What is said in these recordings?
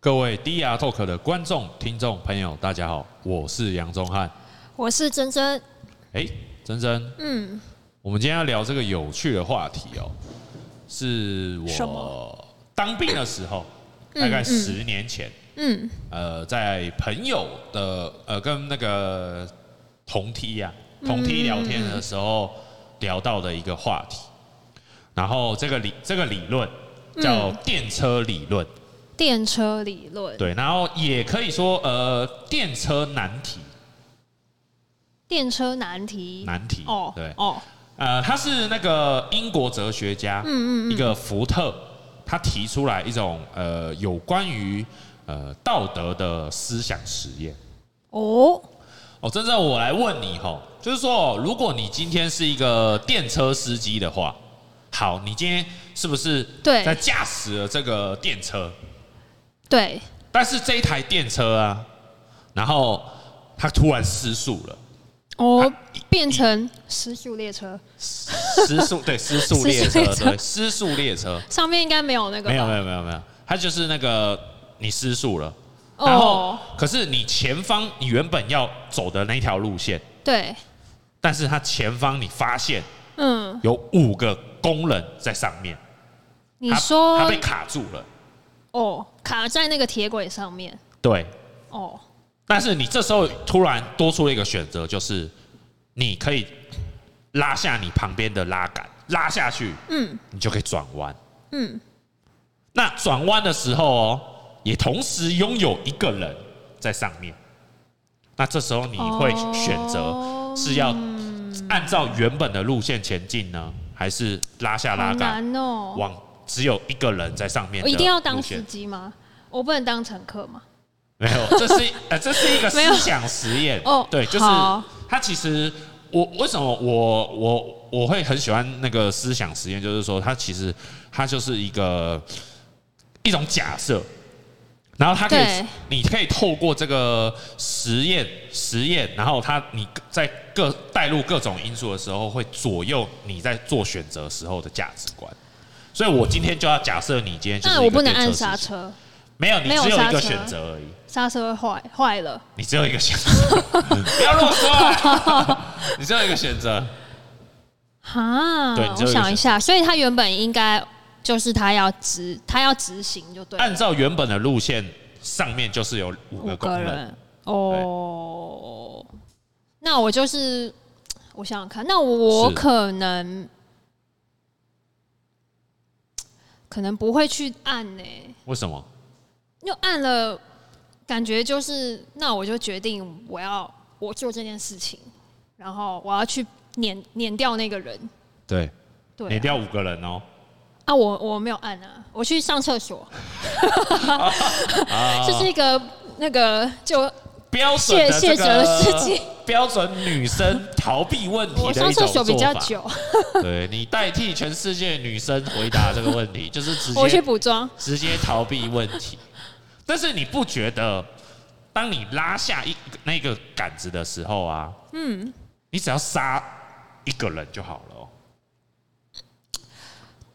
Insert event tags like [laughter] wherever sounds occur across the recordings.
各位 DR Talk 的观众、听众朋友，大家好，我是杨宗翰，我是珍珍。哎，珍珍，嗯，我们今天要聊这个有趣的话题哦，是我当兵的时候，大概十年前，嗯，呃，在朋友的呃跟那个同梯呀、同梯聊天的时候聊到的一个话题，然后这个理这个理论叫电车理论。电车理论对，然后也可以说呃，电车难题。电车难题难题哦，对哦，呃，他是那个英国哲学家，嗯嗯，一个福特，他提出来一种呃有关于呃道德的思想实验。哦哦，真正我来问你吼，就是说，如果你今天是一个电车司机的话，好，你今天是不是对在驾驶了这个电车？对，但是这一台电车啊，然后它突然失速了，哦，变成失速列车，失速对失速列车 [laughs] 对失速列车，上面应该没有那个，没有没有没有没有，它就是那个你失速了，然后可是你前方你原本要走的那条路线，对，但是它前方你发现，嗯，有五个工人在上面，你说他被卡住了。哦，卡在那个铁轨上面。对。哦。但是你这时候突然多出了一个选择，就是你可以拉下你旁边的拉杆，拉下去，嗯，你就可以转弯。嗯。那转弯的时候哦，也同时拥有一个人在上面。那这时候你会选择是要按照原本的路线前进呢，还是拉下拉杆往？只有一个人在上面，我一定要当司机吗？我不能当乘客吗？没有，[laughs] 这是呃，这是一个思想实验哦。对，就是他其实我为什么我我我会很喜欢那个思想实验，就是说他其实他就是一个一种假设，然后他可以你可以透过这个实验实验，然后他你在各带入各种因素的时候，会左右你在做选择时候的价值观。所以，我今天就要假设你今天就是。那我不能按刹车。没有，你只有一个选择而已。刹车坏坏了。你只有一个选择。[laughs] 不要啰嗦。[laughs] 你只有一个选择。哈。对，我想一下，所以他原本应该就是他要执，他要执行就对。按照原本的路线，上面就是有五个工人。哦。那我就是，我想想看，那我可能。可能不会去按呢？为什么？又按了，感觉就是，那我就决定我要我做这件事情，然后我要去撵撵掉那个人。对，对，撵掉五个人哦。啊，我我没有按啊，我去上厕所。这 [laughs] [laughs] 是一个那个就。标准的这个标准女生逃避问题的一种做法。对，你代替全世界女生回答这个问题，就是直接 [laughs] 我去补妆，直接逃避问题。但是你不觉得，当你拉下一那个杆子的时候啊，嗯，你只要杀一个人就好了。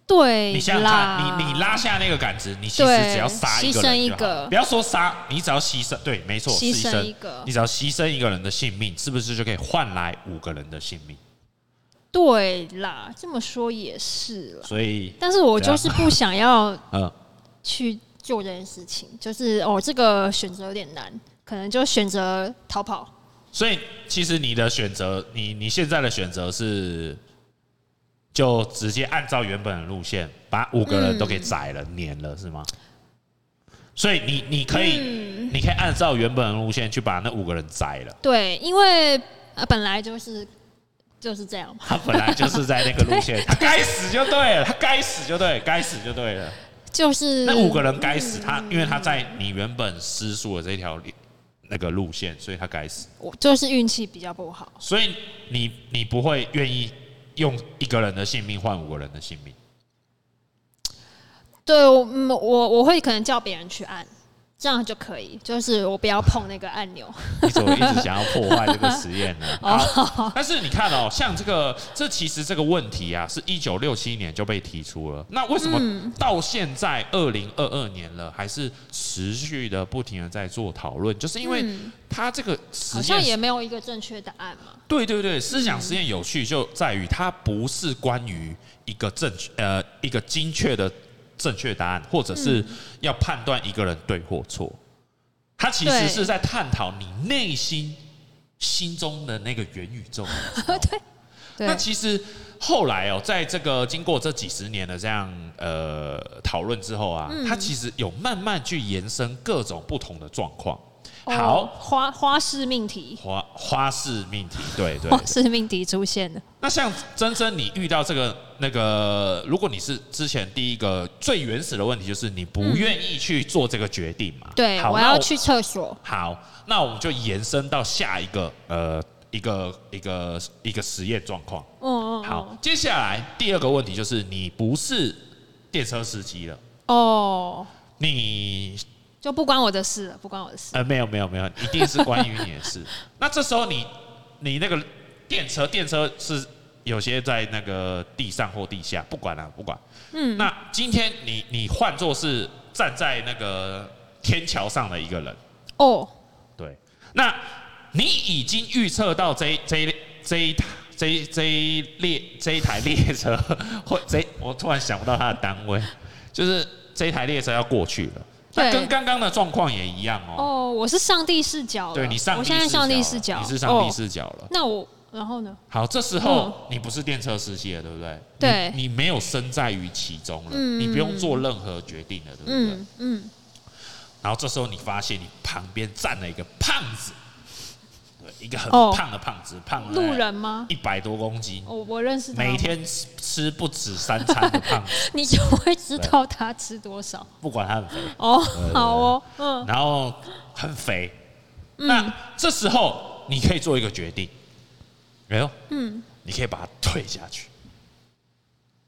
对，你想想看，你你拉下那个杆子，你其实只要杀一个人就好。不要说杀，你只要牺牲，对，没错，牺牲一个，你只要牺牲一个人的性命，是不是就可以换来五个人的性命？对啦，这么说也是了。所以，但是我就是 [laughs] 不想要嗯去做这件事情，就是哦，这个选择有点难，可能就选择逃跑。所以，其实你的选择，你你现在的选择是。就直接按照原本的路线，把五个人都给宰了、撵了，是吗？所以你你可以，你可以按照原本的路线去把那五个人宰了。对，因为本来就是就是这样嘛。他本来就是在那个路线，[laughs] 他该死就对了，他该死就对，该死就对了。就是那五个人该死，他因为他在你原本失速的这条那个路线，所以他该死。我就是运气比较不好。所以你你不会愿意。用一个人的性命换五个人的性命，对，我我我会可能叫别人去按，这样就可以，就是我不要碰那个按钮。[laughs] 你怎么一直想要破坏这个实验呢？[laughs] 好，但是你看哦，像这个，这其实这个问题啊，是一九六七年就被提出了。那为什么到现在二零二二年了，还是持续的不停的在做讨论？就是因为它这个实验好像也没有一个正确答案嘛。对对对，思想实验有趣就在于它不是关于一个正确呃一个精确的。正确答案，或者是要判断一个人对或错，他其实是在探讨你内心心中的那个元宇宙。[laughs] 对，那其实后来哦，在这个经过这几十年的这样呃讨论之后啊，他其实有慢慢去延伸各种不同的状况。好，花花式命题，花花式命题，对对，花式命题出现了。那像真真，你遇到这个那个，如果你是之前第一个最原始的问题，就是你不愿意去做这个决定嘛？对，我要去厕所。好，那我们就延伸到下一个呃一个一个一个实验状况。嗯嗯。好，接下来第二个问题就是你不是电车司机了。哦。你。就不关我的事了，不关我的事。呃，没有没有没有，一定是关于你的事。[laughs] 那这时候你你那个电车，电车是有些在那个地上或地下，不管了、啊，不管。嗯。那今天你你换作是站在那个天桥上的一个人。哦。对。那你已经预测到这这这一台这一这一列这一台列车或这，我突然想不到它的单位，就是这一台列车要过去了。那跟刚刚的状况也一样哦。哦，我是上帝视角。对，你上，我现在上帝视角，你是上帝视角了。那我然后呢？好，这时候你不是电车司机了，对不对？对。你没有身在于其中了，你不用做任何决定了，对不对？嗯嗯。然后这时候你发现你旁边站了一个胖子。一个很胖的胖子，胖路人吗？一百多公斤。我我认识他。每天吃不止三餐的胖子，[laughs] 你就会知道他吃多少。[laughs] 不管他很肥哦，好哦，嗯。然后很肥，那这时候你可以做一个决定，没有？嗯，你可以把他推下去，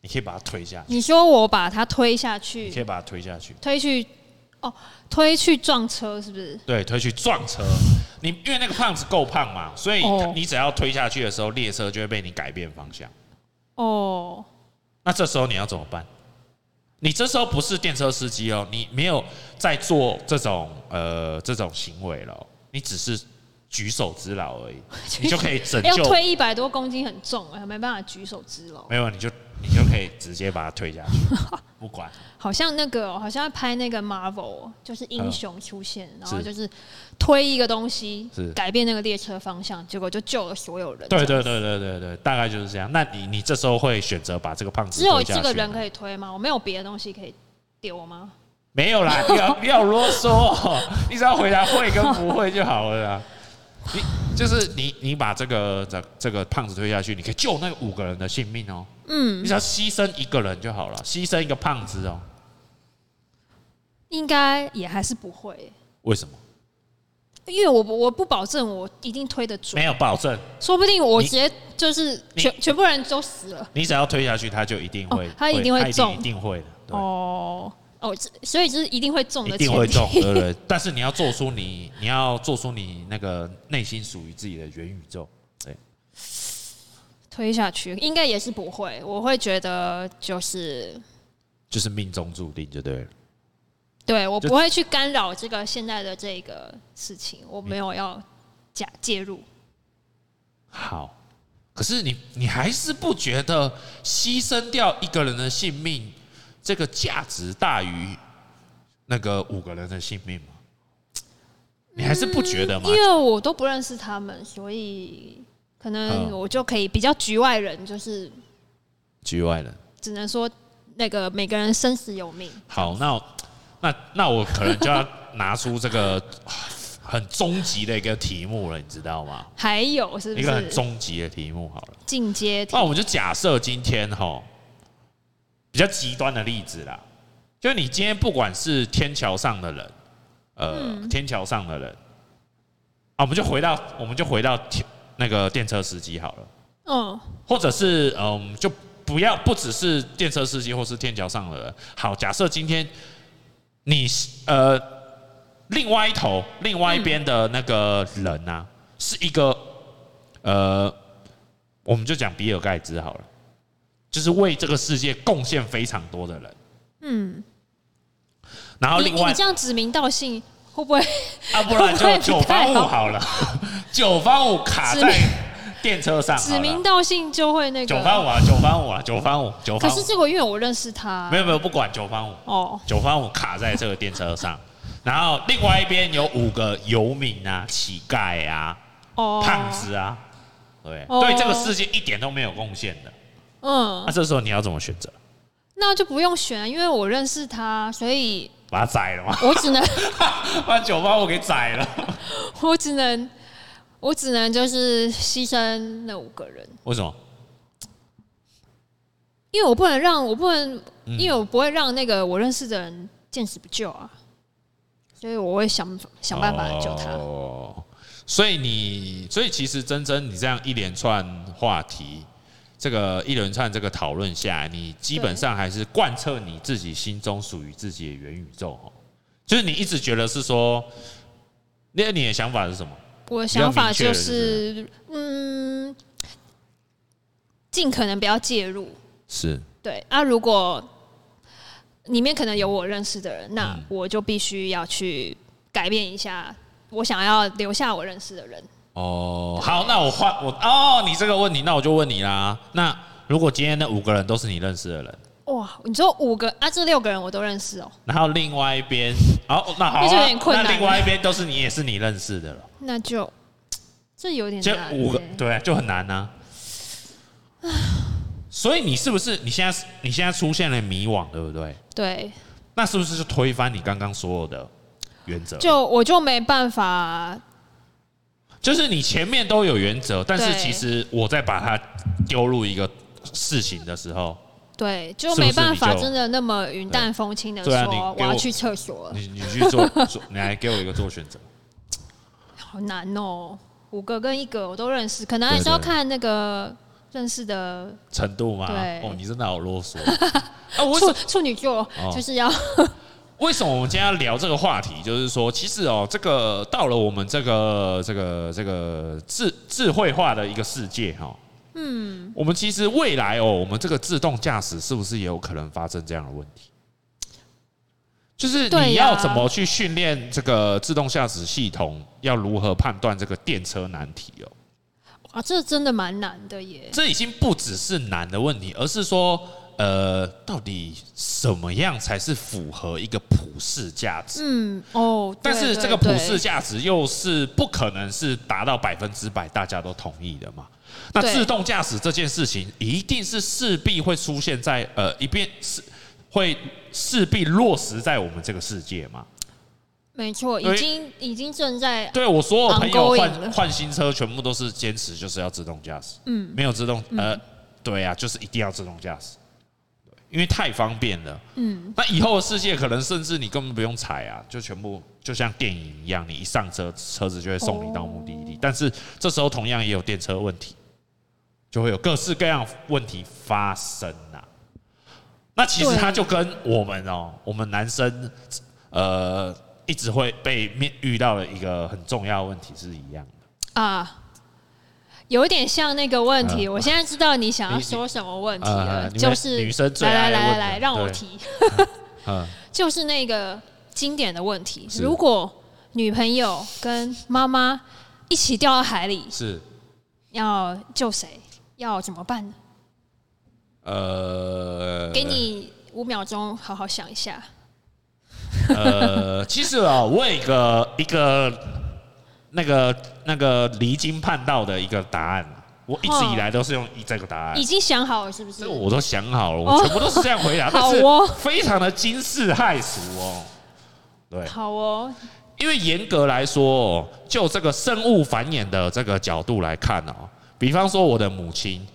你可以把他推下去。你说我把他推下去，你可以把他推下去，推去。哦，推去撞车是不是？对，推去撞车。你因为那个胖子够胖嘛，所以你只要推下去的时候，列车就会被你改变方向。哦，那这时候你要怎么办？你这时候不是电车司机哦，你没有在做这种呃这种行为了，你只是举手之劳而已，[laughs] 你就可以拯救。要推一百多公斤很重，没办法举手之劳。没有，你就。你就可以直接把它推下去，[laughs] 不管。好像那个，好像要拍那个 Marvel，就是英雄出现，然后就是推一个东西，是改变那个列车方向，结果就救了所有人。对对对对对对，大概就是这样。那你你这时候会选择把这个胖子只有这个人可以推吗？我没有别的东西可以丢吗？没有啦，[laughs] 不要不要啰嗦，[laughs] 你只要回答会跟不会就好了啦。你就是你，你把这个这这个胖子推下去，你可以救那五个人的性命哦。嗯，你只要牺牲一个人就好了，牺牲一个胖子哦。应该也还是不会。为什么？因为我我不保证我一定推得准。没有保证，说不定我直接就是全全部人都死了。你只要推下去，他就一定会，他一定会中，一定会的。哦。哦，所以就是一定会中的，一定会中，对不对？[laughs] 但是你要做出你，你要做出你那个内心属于自己的元宇宙，对。推下去应该也是不会，我会觉得就是就是命中注定就对了。对，我不会去干扰这个现在的这个事情，我没有要假介入。好，可是你你还是不觉得牺牲掉一个人的性命？这个价值大于那个五个人的性命吗？你还是不觉得吗？因为我都不认识他们，所以可能我就可以比较局外人，就是局外人，只能说那个每个人生死有命。好，那那那我可能就要拿出这个很终极的一个题目了，你知道吗？还有是不是一个很终极的题目？好了，进阶题。那我们就假设今天哈。比较极端的例子啦，就是你今天不管是天桥上的人，呃，嗯、天桥上的人，啊，我们就回到，我们就回到那个电车司机好了，嗯，或者是嗯，就不要不只是电车司机或是天桥上的人，好，假设今天你呃另外一头，另外一边的那个人啊，是一个呃，我们就讲比尔盖茨好了，就是为这个世界贡献非常多的人。嗯。然后另外，你这样指名道姓会不会？啊，不然就九方五好了，[laughs] 九方五卡在电车上，指名道姓就会那个九方五啊，九方五啊，九方五，九方。可是这个因为我认识他，没有没有，不管九方五哦，九方五卡在这个电车上。然后另外一边有五个游民啊、乞丐啊、哦、胖子啊，对，哦、对这个世界一点都没有贡献的。嗯，那、啊、这时候你要怎么选择？那就不用选，因为我认识他，所以把他宰了吗？我只能 [laughs] 把酒吧我给宰了。我只能，我只能就是牺牲那五个人。为什么？因为我不能让我不能，嗯、因为我不会让那个我认识的人见死不救啊。所以我会想想办法救他。哦，所以你，所以其实真真，你这样一连串话题，这个一连串这个讨论下来，你基本上还是贯彻你自己心中属于自己的元宇宙哦。就是你一直觉得是说，那你的想法是什么？我的想法就是，嗯，尽可能不要介入。是。对啊，如果。里面可能有我认识的人，那我就必须要去改变一下。我想要留下我认识的人。哦，好，那我换我哦，你这个问题，那我就问你啦。那如果今天那五个人都是你认识的人，哇，你说五个啊？这六个人我都认识哦。然后另外一边，哦，那好啊，那另外一边都是你也是你认识的了。那就 [tsk] 这有点难。就五个，对，就很难呢。所以你是不是你现在你现在出现了迷惘，对不对？对。那是不是就推翻你刚刚所有的原则？就我就没办法。就是你前面都有原则，但是其实我在把它丢入一个事情的时候，对，就没办法真的那么云淡风轻的说，我要去厕所了。你你去做，做 [laughs] 你来给我一个做选择。好难哦，五个跟一个我都认识，可能还是要看那个。认识的程度嘛？对，哦，你真的好啰嗦。[laughs] 啊，我处处女座就是要。为什么我们今天要聊这个话题？就是说，其实哦，这个到了我们这个这个这个智智慧化的一个世界哈，嗯，我们其实未来哦，我们这个自动驾驶是不是也有可能发生这样的问题？就是你要怎么去训练这个自动驾驶系统？要如何判断这个电车难题哦？啊，这真的蛮难的耶！这已经不只是难的问题，而是说，呃，到底什么样才是符合一个普世价值？嗯，哦，但是这个普世价值又是不可能是达到百分之百大家都同意的嘛？那自动驾驶这件事情，一定是势必会出现在呃一边是会势必落实在我们这个世界嘛？没错，已经已经正在对我所有朋友换换新车，全部都是坚持就是要自动驾驶。嗯，没有自动呃，对啊，就是一定要自动驾驶，因为太方便了。嗯，那以后的世界可能甚至你根本不用踩啊，就全部就像电影一样，你一上车，车子就会送你到目的地。但是这时候同样也有电车问题，就会有各式各样问题发生呐。那其实它就跟我们哦，我们男生呃。一直会被面遇到的一个很重要的问题是一样的啊，有点像那个问题。我现在知道你想要说什么问题了，就是女生来来来来，让我提，[laughs] 就是那个经典的问题：如果女朋友跟妈妈一起掉到海里，是要救谁？要怎么办呢？呃，给你五秒钟，好好想一下。呃，其实啊，我有一个一个那个那个离经叛道的一个答案，我一直以来都是用这个答案。已经想好了是不是？我都想好了，我全部都是这样回答，[laughs] 但是非常的惊世骇俗哦。对，好哦。因为严格来说，就这个生物繁衍的这个角度来看哦，比方说我的母亲，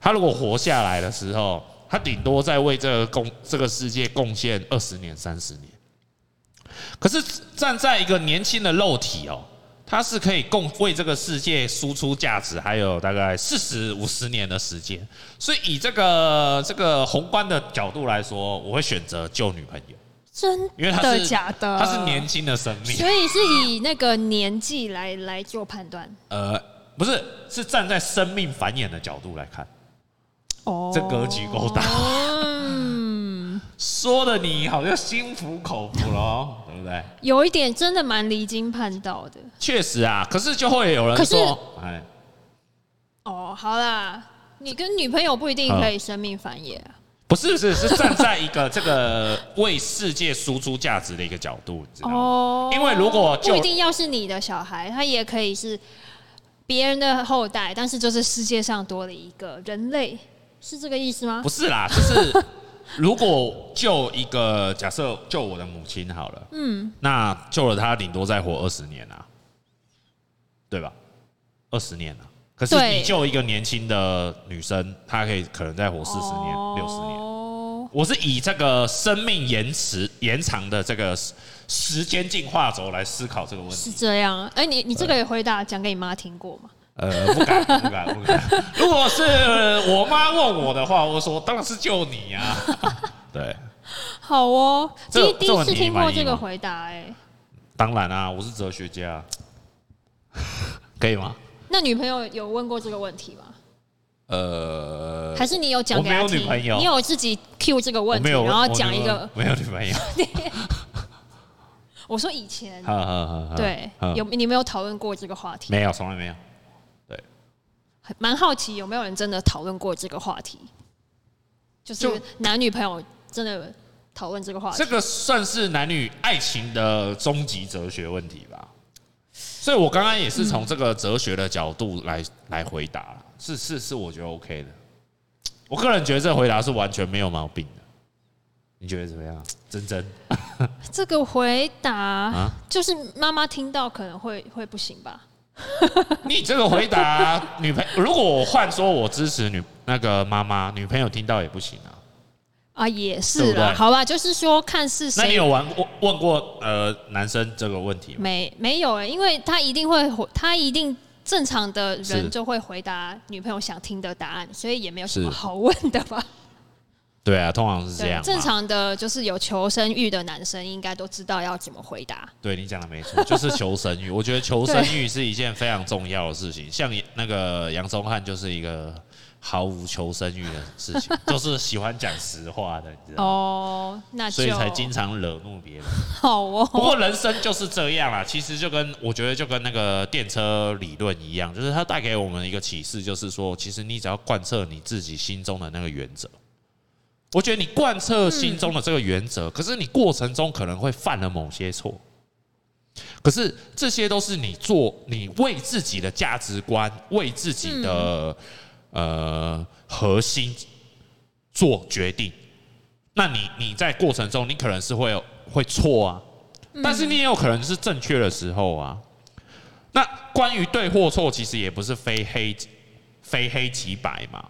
她如果活下来的时候，她顶多在为这个贡这个世界贡献二十年、三十年。可是站在一个年轻的肉体哦，它是可以共为这个世界输出价值，还有大概四十五十年的时间。所以以这个这个宏观的角度来说，我会选择救女朋友。真的假的？他是年轻的生命，所以是以那个年纪来来做判断。呃，不是，是站在生命繁衍的角度来看。哦，这格局够大。嗯，说的你好像心服口服喽，[laughs] 对不对？有一点真的蛮离经叛道的。确实啊，可是就会有人说，哎，哦，好啦，你跟女朋友不一定可以生命繁衍啊。不是，是是站在一个这个为世界输出价值的一个角度，知道吗？哦，因为如果就不一定要是你的小孩，他也可以是别人的后代，但是就是世界上多了一个人类，是这个意思吗？不是啦，就是如果救一个假设救我的母亲好了，嗯，那救了她顶多再活二十年啊，对吧？二十年啊。可是你救一个年轻的女生，她可以可能再活四十年、六十年。我是以这个生命延迟延长的这个时间进化轴来思考这个问题。是这样。哎，你你这个也回答讲给你妈听过吗？呃，不敢，不敢，不敢。[laughs] 如果是我妈问我的话，我说当然是救你呀。[laughs] 对。[laughs] 好哦，第一第一次听过这个回答，哎。当然啊，我是哲学家，可以吗？那女朋友有问过这个问题吗？呃，还是你有讲给他听？你有自己 cue 这个问题，然后讲一个没有女朋友。我说以前，对，有你没有讨论过这个话题？没有，从来没有。对，蛮好奇有没有人真的讨论过这个话题？就是男女朋友真的讨论这个话题？这个算是男女爱情的终极哲学问题吧？所以，我刚刚也是从这个哲学的角度来来回答，是是是，我觉得 OK 的。我个人觉得这个回答是完全没有毛病的。你觉得怎么样，真真？这个回答就是妈妈听到可能会会不行吧？[laughs] 你这个回答，女朋友如果我换说我支持女那个妈妈，女朋友听到也不行啊。啊，也是了，好吧，就是说看是谁。那你有玩过问过呃男生这个问题吗？没，没有哎，因为他一定会回，他一定正常的人就会回答女朋友想听的答案，所以也没有什么好问的吧？对啊，通常是这样。正常的就是有求生欲的男生应该都知道要怎么回答。对，你讲的没错，就是求生欲。我觉得求生欲是一件非常重要的事情，[laughs] 像那个杨宗翰就是一个。毫无求生欲的事情，就是喜欢讲实话的，你知道吗？哦，那所以才经常惹怒别人。好哦。不过人生就是这样啦，其实就跟我觉得就跟那个电车理论一样，就是它带给我们一个启示，就是说，其实你只要贯彻你自己心中的那个原则。我觉得你贯彻心中的这个原则，可是你过程中可能会犯了某些错，可是这些都是你做，你为自己的价值观，为自己的。呃，核心做决定，那你你在过程中，你可能是会会错啊，但是你也有可能是正确的时候啊。那关于对或错，其实也不是非黑非黑即白嘛。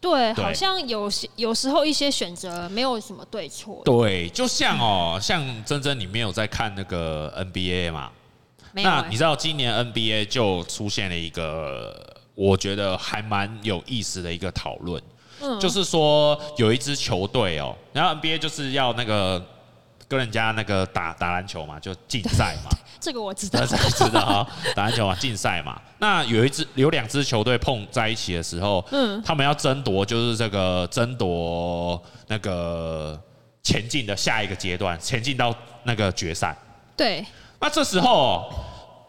对，好像有些有时候一些选择没有什么对错。对，就像哦，像珍珍你没有在看那个 NBA 嘛？那你知道今年 NBA 就出现了一个。我觉得还蛮有意思的一个讨论，嗯，就是说有一支球队哦，然后 NBA 就是要那个跟人家那个打打篮球嘛，就竞赛嘛。这个我知道，[laughs] 这个知道哈，打篮球嘛，竞赛嘛。那有一支有两支球队碰在一起的时候，嗯，他们要争夺就是这个争夺那个前进的下一个阶段，前进到那个决赛。对。那这时候，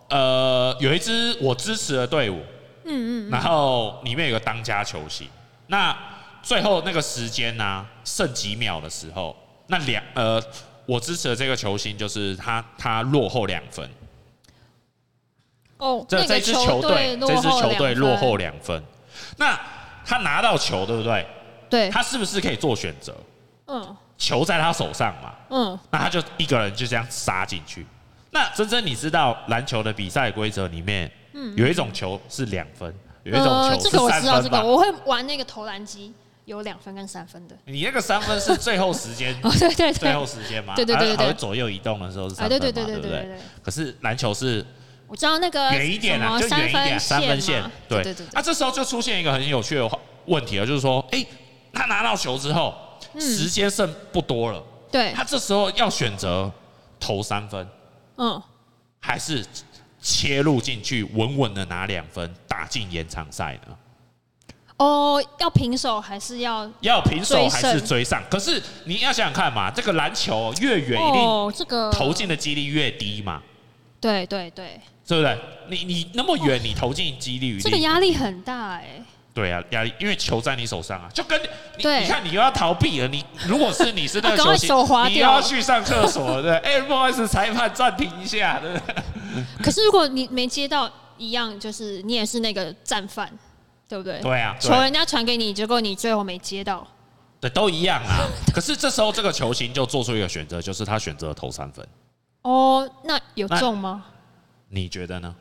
呃，有一支我支持的队伍。嗯嗯，然后里面有个当家球星，那最后那个时间呢、啊，剩几秒的时候，那两呃，我支持的这个球星就是他，他落后两分。哦，这这支球队，这支球队落后两分。那他拿到球，对不对？对。他是不是可以做选择？嗯。球在他手上嘛。嗯。那他就一个人就这样杀进去。那真真，你知道篮球的比赛规则里面？有一种球是两分，有一种球是三分。这个我知道，这个我会玩那个投篮机，有两分跟三分的。你那个三分是最后时间，[laughs] 哦对对，最后时间嘛，对对对对，还会左右移动的时候是三分嘛，对对对对对。可是篮球是，我知道那个远一点啊，就远一点，三分线。对对对。那这时候就出现一个很有趣的问题了，就是说，哎，他拿到球之后，时间剩不多了，对，他这时候要选择投三分，嗯，还是切入进去稳稳的拿两分打进延长赛呢？哦，要平手还是要要平手还是追上？可是你要想想看嘛，这个篮球越远，一定这个投进的几率越低嘛。对对对，对不对？你你那么远，你投进几率这个压力很大哎。对啊，压力，因为球在你手上啊，就跟你你看你又要逃避了。你 [laughs] 如果是你是那个球星，你又要去上厕所，对？[laughs] 哎，不好意思，裁判暂停一下，对不对？可是如果你没接到，一样就是你也是那个战犯。对不对？对啊，球人家传给你，结果你最后没接到。对，都一样啊。[laughs] 可是这时候这个球星就做出一个选择，就是他选择投三分。哦，那有中吗？你觉得呢？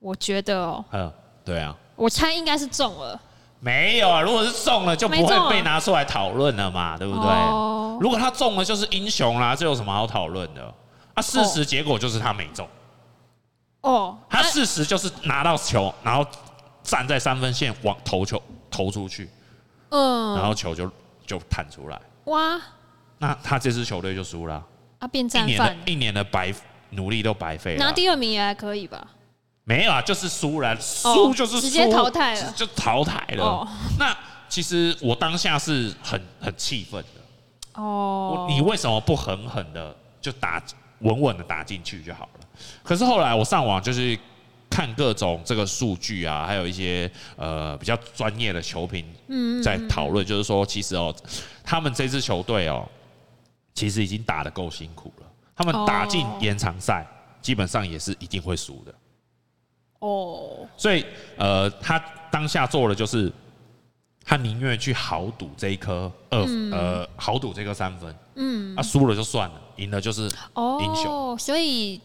我觉得哦，嗯，对啊，我猜应该是中了。没有啊，如果是中了，就不会被拿出来讨论了嘛，对不对？如果他中了，就是英雄啦，这有什么好讨论的？啊，事实结果就是他没中。哦，他事实就是拿到球，然后站在三分线往投球投出去，嗯，然后球就就弹出来，哇，那他这支球队就输了，啊，变战犯，一年的白努力都白费了，拿第二名也还可以吧？没有啊，就是输了，输就是直接淘汰了，就淘汰了。那其实我当下是很很气愤的，哦，你为什么不狠狠的就打稳稳的打进去就好了？可是后来我上网就是看各种这个数据啊，还有一些呃比较专业的球评在讨论，就是说其实哦，他们这支球队哦，其实已经打得够辛苦了。他们打进延长赛，基本上也是一定会输的。哦，所以呃，他当下做的就是，他宁愿去豪赌这一颗二呃豪赌这个三分，嗯，啊输了就算了，赢了就是英雄。所以。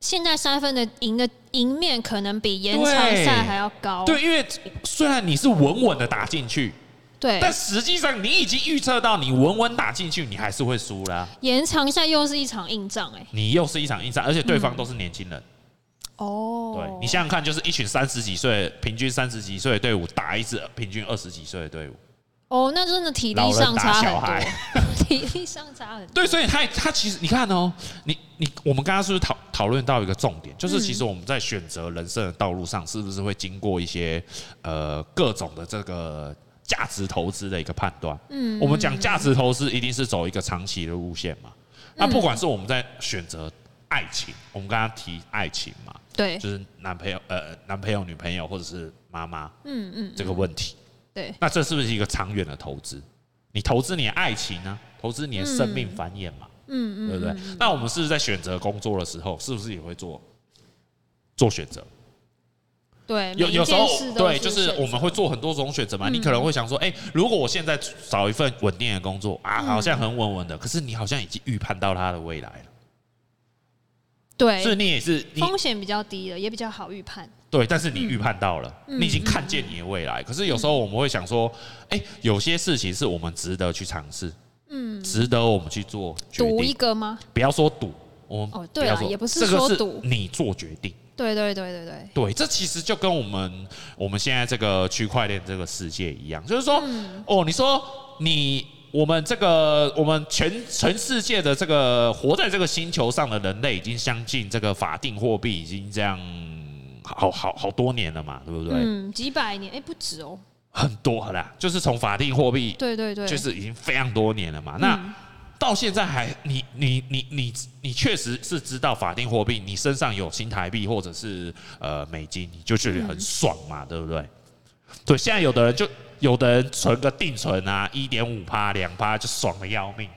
现在三分的赢的赢面可能比延长赛还要高。对，因为虽然你是稳稳的打进去，对，但实际上你已经预测到你稳稳打进去，你还是会输啦。延长赛又是一场硬仗，哎，你又是一场硬仗，而且对方都是年轻人。哦，对，你想想看，就是一群三十几岁、平均三十几岁的队伍打一支平均二十几岁的队伍。哦，那真的体力上差很多，体力上差很多。对，所以他他其实你看哦，你你我们刚刚是不是讨讨论到一个重点，就是其实我们在选择人生的道路上，是不是会经过一些呃各种的这个价值投资的一个判断？嗯，我们讲价值投资一定是走一个长期的路线嘛。那不管是我们在选择爱情，我们刚刚提爱情嘛，对，就是男朋友呃男朋友女朋友或者是妈妈，嗯嗯，这个问题。对，那这是不是一个长远的投资？你投资你的爱情呢、啊？投资你的生命繁衍嘛？嗯嗯，对不对？那我们是不是在选择工作的时候，是不是也会做做选择？对，有有时候对，就是我们会做很多种选择嘛。你可能会想说，哎，如果我现在找一份稳定的工作啊，好像很稳稳的，可是你好像已经预判到他的未来了。对，所以你也是风险比较低的，也比较好预判。对，但是你预判到了，嗯、你已经看见你的未来。嗯、可是有时候我们会想说，哎、欸，有些事情是我们值得去尝试，嗯，值得我们去做决定。赌一个吗？不要说赌，我们哦，对啊，也不是说赌，你做决定。对对对对对，对，这其实就跟我们我们现在这个区块链这个世界一样，就是说，嗯、哦，你说你我们这个我们全全世界的这个活在这个星球上的人类，已经相信这个法定货币已经这样。好好好多年了嘛，对不对？嗯，几百年，哎，不止哦，很多啦，就是从法定货币，对对对，就是已经非常多年了嘛。嗯、那到现在还，你你你你你确实是知道法定货币，你身上有新台币或者是呃美金，你就觉得很爽嘛，嗯、对不对？对，现在有的人就有的人存个定存啊，一点五趴两趴就爽的要命，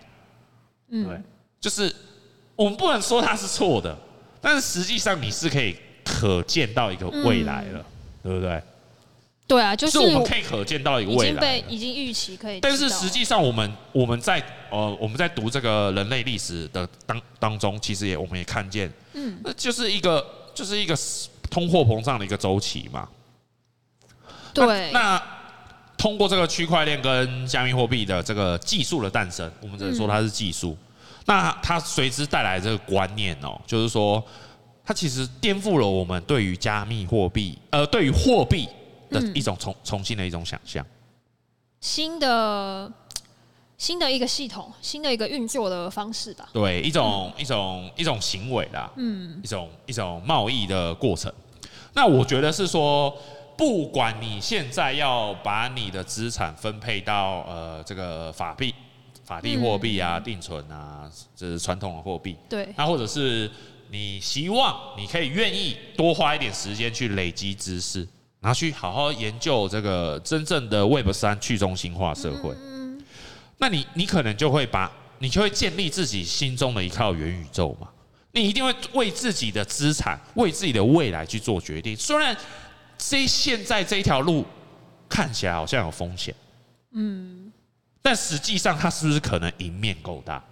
嗯，对，就是我们不能说它是错的，但是实际上你是可以。可见到一个未来了，嗯、对不对？对啊，就是我们可以可见到一个未来，已经被已经预期可以。但是实际上，我们我们在呃我们在读这个人类历史的当当中，其实也我们也看见，嗯，那就是一个就是一个通货膨胀的一个周期嘛。对。那，那通过这个区块链跟加密货币的这个技术的诞生，我们只能说它是技术。嗯、那它随之带来这个观念哦，就是说。它其实颠覆了我们对于加密货币，呃，对于货币的一种重重新的一种想象。新的新的一个系统，新的一个运作的方式吧。对，一种、嗯、一种一种行为啦，嗯，一种一种贸易的过程。那我觉得是说，不管你现在要把你的资产分配到呃这个法币、法定货币啊、嗯、定存啊，这、就是传统的货币。对。那或者是你希望你可以愿意多花一点时间去累积知识，然后去好好研究这个真正的 Web 三去中心化社会。嗯那你你可能就会把你就会建立自己心中的一套元宇宙嘛？你一定会为自己的资产、为自己的未来去做决定。虽然这现在这一条路看起来好像有风险，嗯，但实际上它是不是可能赢面够大？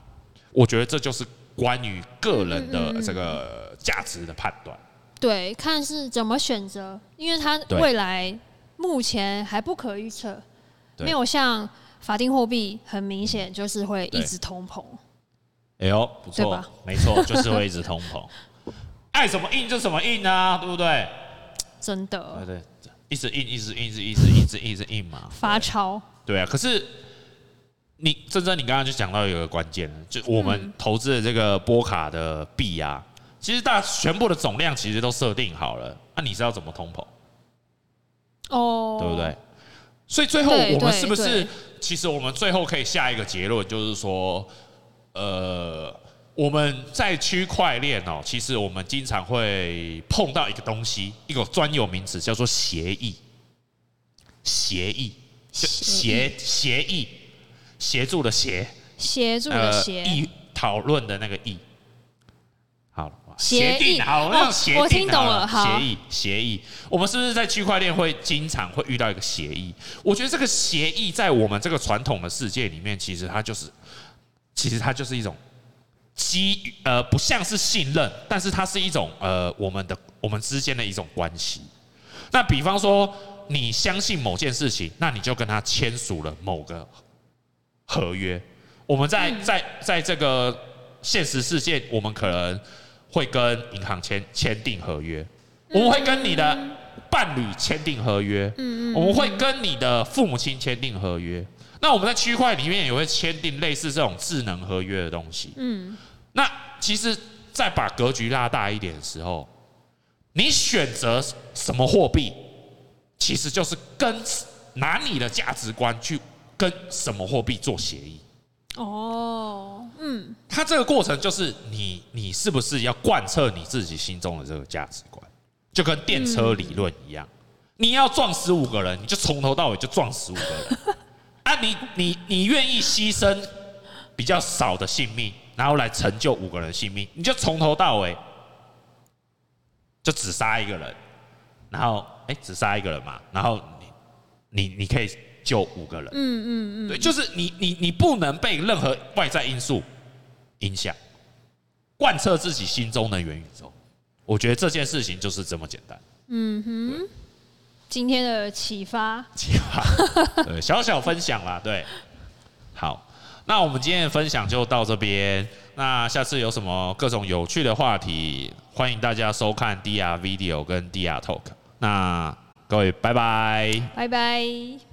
我觉得这就是关于个人的这个价值的判断。对，看是怎么选择，因为它未来目前还不可预测，没有像。法定货币很明显就是会一直通膨，哎呦，不错，没错，就是会一直通膨，[laughs] 爱什么印就什么印啊，对不对？真的，对对，一直印，一直印，一直一直一直一直印嘛，发钞。对啊，可是你真正你刚刚就讲到一个关键，就我们投资的这个波卡的币啊，其实大全部的总量其实都设定好了，那你是要怎么通膨？哦，对不对？所以最后我们是不是？其实我们最后可以下一个结论，就是说，呃，我们在区块链哦，其实我们经常会碰到一个东西，一个专有名词叫做协议。协议，协协议，协助的协，协助的协，议讨论的那个议。好。协定好，那协定好，我听懂了。协议，协议，我们是不是在区块链会经常会遇到一个协议？我觉得这个协议在我们这个传统的世界里面，其实它就是，其实它就是一种基于呃，不像是信任，但是它是一种呃，我们的我们之间的一种关系。那比方说，你相信某件事情，那你就跟他签署了某个合约。我们在在在这个现实世界，我们可能。会跟银行签签订合约，我们会跟你的伴侣签订合约，我们会跟你的父母亲签订合约。那我们在区块里面也会签订类似这种智能合约的东西。嗯，那其实再把格局拉大一点的时候，你选择什么货币，其实就是跟拿你的价值观去跟什么货币做协议。哦，嗯，他这个过程就是你，你是不是要贯彻你自己心中的这个价值观？就跟电车理论一样，你要撞十五个人，你就从头到尾就撞十五个人 [laughs] 啊！你你你愿意牺牲比较少的性命，然后来成就五个人性命，你就从头到尾就只杀一个人，然后哎，只杀一个人嘛，然后你你你可以。就五个人，嗯嗯嗯，对，就是你你你不能被任何外在因素影响，贯彻自己心中的元宇宙。我觉得这件事情就是这么简单。嗯哼，今天的启发，启发，[laughs] 对，小小分享啦，对。好，那我们今天的分享就到这边。那下次有什么各种有趣的话题，欢迎大家收看 DR Video 跟 DR Talk。那各位，拜拜，拜拜。